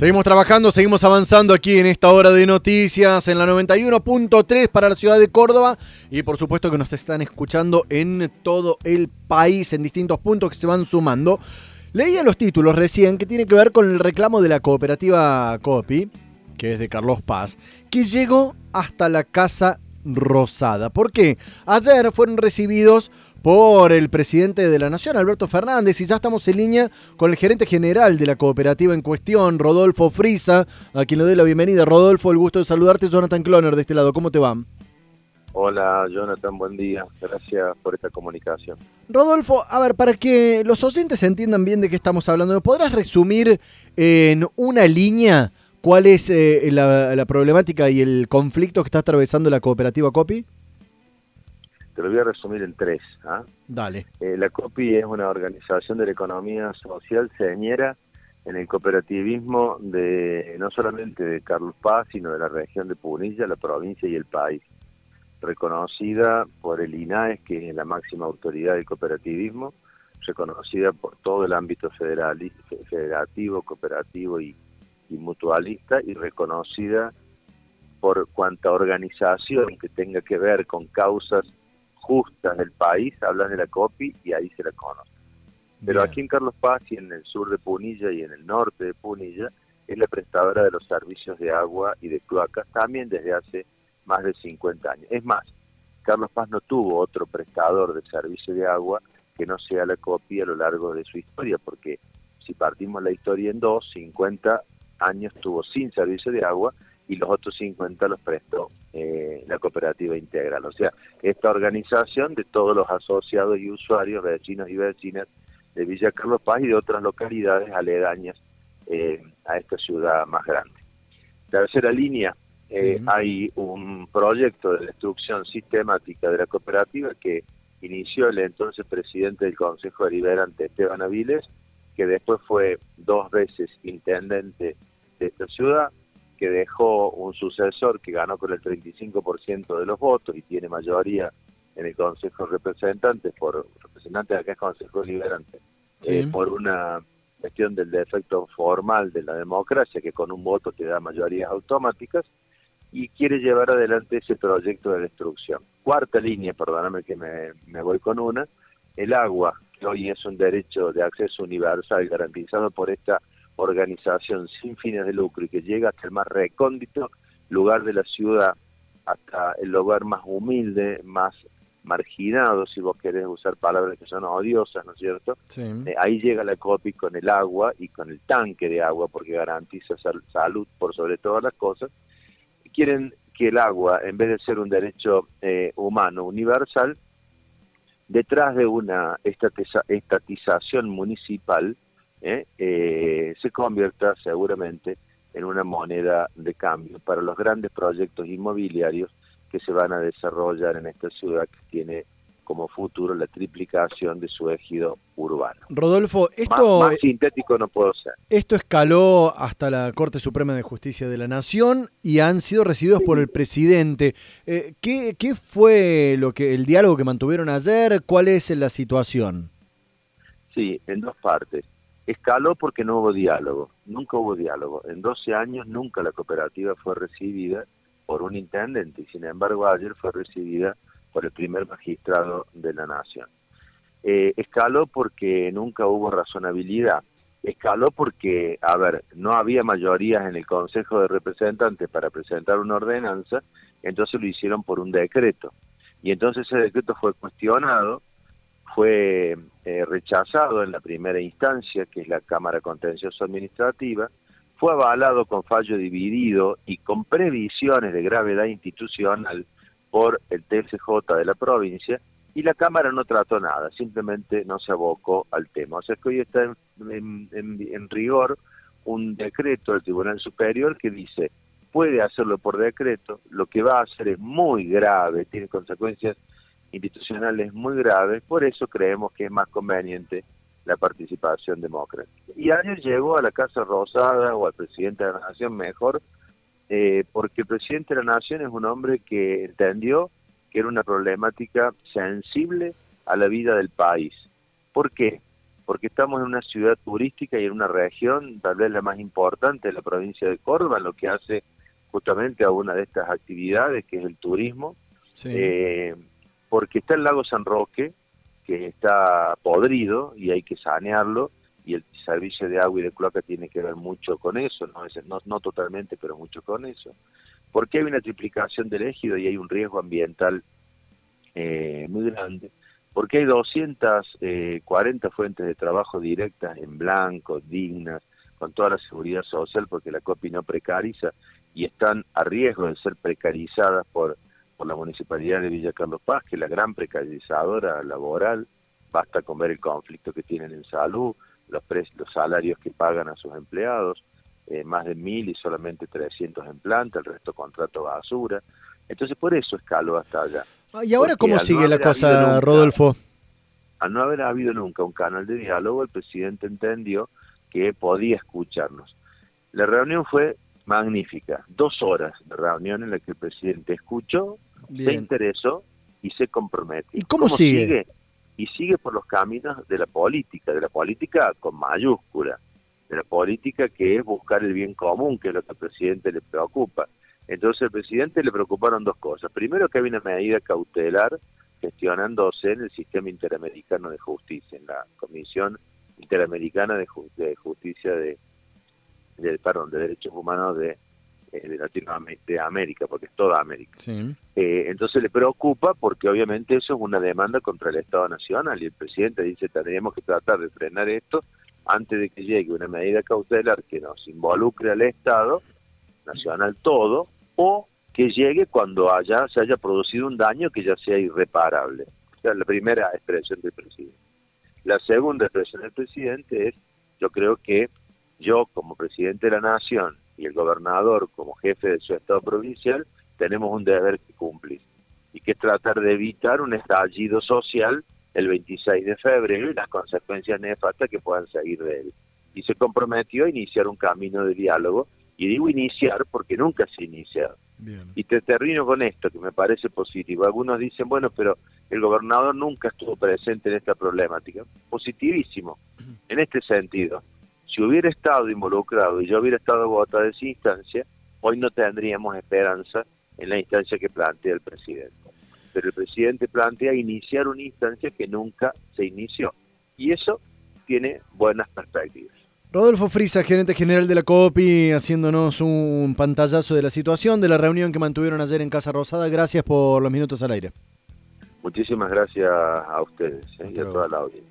Seguimos trabajando, seguimos avanzando aquí en esta hora de noticias en la 91.3 para la ciudad de Córdoba y por supuesto que nos están escuchando en todo el país en distintos puntos que se van sumando. Leía los títulos recién que tiene que ver con el reclamo de la cooperativa COPI, que es de Carlos Paz, que llegó hasta la Casa Rosada. ¿Por qué? Ayer fueron recibidos por el presidente de la Nación, Alberto Fernández, y ya estamos en línea con el gerente general de la cooperativa en cuestión, Rodolfo Frisa, a quien le doy la bienvenida. Rodolfo, el gusto de saludarte, Jonathan Cloner de este lado, ¿cómo te va? Hola Jonathan, buen día, gracias por esta comunicación. Rodolfo, a ver, para que los oyentes entiendan bien de qué estamos hablando, ¿me podrás resumir en una línea cuál es eh, la, la problemática y el conflicto que está atravesando la cooperativa COPI? Te lo voy a resumir en tres. ¿ah? Dale. Eh, la COPI es una organización de la economía social señera en el cooperativismo de no solamente de Carlos Paz, sino de la región de Punilla, la provincia y el país. Reconocida por el INAES, que es la máxima autoridad del cooperativismo, reconocida por todo el ámbito federal, federativo, cooperativo y, y mutualista, y reconocida por cuanta organización que tenga que ver con causas justas del país, hablas de la COPI y ahí se la conoce. Pero aquí en Carlos Paz y en el sur de Punilla y en el norte de Punilla es la prestadora de los servicios de agua y de cloacas también desde hace más de 50 años. Es más, Carlos Paz no tuvo otro prestador de servicio de agua que no sea la COPI a lo largo de su historia, porque si partimos la historia en dos, 50 años tuvo sin servicio de agua y los otros 50 los prestó eh, la cooperativa integral. O sea, esta organización de todos los asociados y usuarios, vecinos y vecinas de Villa Carlos Paz y de otras localidades aledañas eh, a esta ciudad más grande. Tercera línea, eh, hay un proyecto de destrucción sistemática de la cooperativa que inició el entonces presidente del Consejo Deliberante Esteban Aviles, que después fue dos veces intendente de esta ciudad, que dejó un sucesor que ganó con el 35% de los votos y tiene mayoría en el Consejo de Representantes, por representantes de acá es Consejo Liberante, eh, por una cuestión del defecto formal de la democracia, que con un voto te da mayorías automáticas, y quiere llevar adelante ese proyecto de destrucción. Cuarta línea, perdóname que me, me voy con una, el agua, que hoy es un derecho de acceso universal garantizado por esta organización sin fines de lucro y que llega hasta el más recóndito lugar de la ciudad, hasta el lugar más humilde, más marginado, si vos querés usar palabras que son odiosas, ¿no es cierto? Eh, ahí llega la COPI con el agua y con el tanque de agua, porque garantiza salud por sobre todas las cosas. quieren que el agua, en vez de ser un derecho eh, humano universal, detrás de una estatización municipal, ¿eh? Eh, se convierta seguramente en una moneda de cambio para los grandes proyectos inmobiliarios que se van a desarrollar en esta ciudad que tiene como futuro la triplicación de su ejido urbano. Rodolfo, esto... Más, sintético no puedo ser. Esto escaló hasta la Corte Suprema de Justicia de la Nación y han sido recibidos por el presidente. Eh, ¿qué, ¿Qué fue lo que el diálogo que mantuvieron ayer? ¿Cuál es la situación? Sí, en dos partes. Escaló porque no hubo diálogo, nunca hubo diálogo. En 12 años nunca la cooperativa fue recibida por un intendente y sin embargo ayer fue recibida por el primer magistrado de la nación. Eh, escaló porque nunca hubo razonabilidad. Escaló porque, a ver, no había mayorías en el Consejo de Representantes para presentar una ordenanza, entonces lo hicieron por un decreto. Y entonces ese decreto fue cuestionado fue eh, rechazado en la primera instancia, que es la Cámara Contencioso Administrativa, fue avalado con fallo dividido y con previsiones de gravedad institucional por el TSJ de la provincia, y la Cámara no trató nada, simplemente no se abocó al tema. O sea que hoy está en, en rigor un decreto del Tribunal Superior que dice, puede hacerlo por decreto, lo que va a hacer es muy grave, tiene consecuencias institucionales muy graves, por eso creemos que es más conveniente la participación democrática. Y ayer llegó a la Casa Rosada o al presidente de la Nación mejor, eh, porque el presidente de la Nación es un hombre que entendió que era una problemática sensible a la vida del país. ¿Por qué? porque estamos en una ciudad turística y en una región, tal vez la más importante de la provincia de Córdoba, lo que hace justamente a una de estas actividades, que es el turismo, eh, porque está el lago San Roque, que está podrido y hay que sanearlo, y el servicio de agua y de cloaca tiene que ver mucho con eso, no, no, no totalmente, pero mucho con eso. Porque hay una triplicación del ejido y hay un riesgo ambiental eh, muy grande porque hay 240 eh, fuentes de trabajo directas en blanco, dignas, con toda la seguridad social, porque la COPI no precariza y están a riesgo de ser precarizadas por, por la Municipalidad de Villa Carlos Paz, que es la gran precarizadora laboral, basta con ver el conflicto que tienen en salud, los, los salarios que pagan a sus empleados, eh, más de mil y solamente 300 en planta, el resto contrato basura. Entonces por eso escaló hasta allá. Ah, ¿Y ahora cómo sigue la cosa, Rodolfo? Al no haber habido nunca un canal de diálogo, el presidente entendió que podía escucharnos. La reunión fue magnífica, dos horas de reunión en la que el presidente escuchó, se interesó y se comprometió. ¿Y cómo, sigue? Y sigue por los caminos de la política, de la política con mayúscula, de la política que es buscar el bien común, que es lo que al presidente le preocupa. Entonces al presidente le preocuparon dos cosas. Primero que había una medida cautelar gestionándose en el sistema interamericano de justicia, en la Comisión Interamericana de, Justicia de, perdón, de Derechos Humanos de, de Latinoamérica, de América, porque es toda América. Eh, entonces le preocupa porque obviamente eso es una demanda contra el Estado Nacional y el presidente dice tendríamos que tratar de frenar esto antes de que llegue una medida cautelar que nos involucre al Estado Nacional todo o que llegue cuando haya se haya producido un daño que ya sea irreparable. O sea, la primera expresión del presidente. La segunda expresión del presidente es, yo creo que yo como presidente de la nación y el gobernador como jefe de su estado provincial tenemos un deber que cumplir y que es tratar de evitar un estallido social el 26 de febrero y las consecuencias nefastas que puedan seguir de él. Y se comprometió a iniciar un camino de diálogo y digo iniciar porque nunca se ha iniciado. Y te termino con esto que me parece positivo. Algunos dicen, bueno, pero el gobernador nunca estuvo presente en esta problemática. Positivísimo, en este sentido. Si hubiera estado involucrado y yo hubiera estado votado de esa instancia, hoy no tendríamos esperanza en la instancia que plantea el presidente. Pero el presidente plantea iniciar una instancia que nunca se inició. Y eso tiene buenas perspectivas. Rodolfo Frisa, gerente general de la COPI, haciéndonos un pantallazo de la situación, de la reunión que mantuvieron ayer en Casa Rosada. Gracias por los minutos al aire. Muchísimas gracias a ustedes eh, y a toda la audiencia.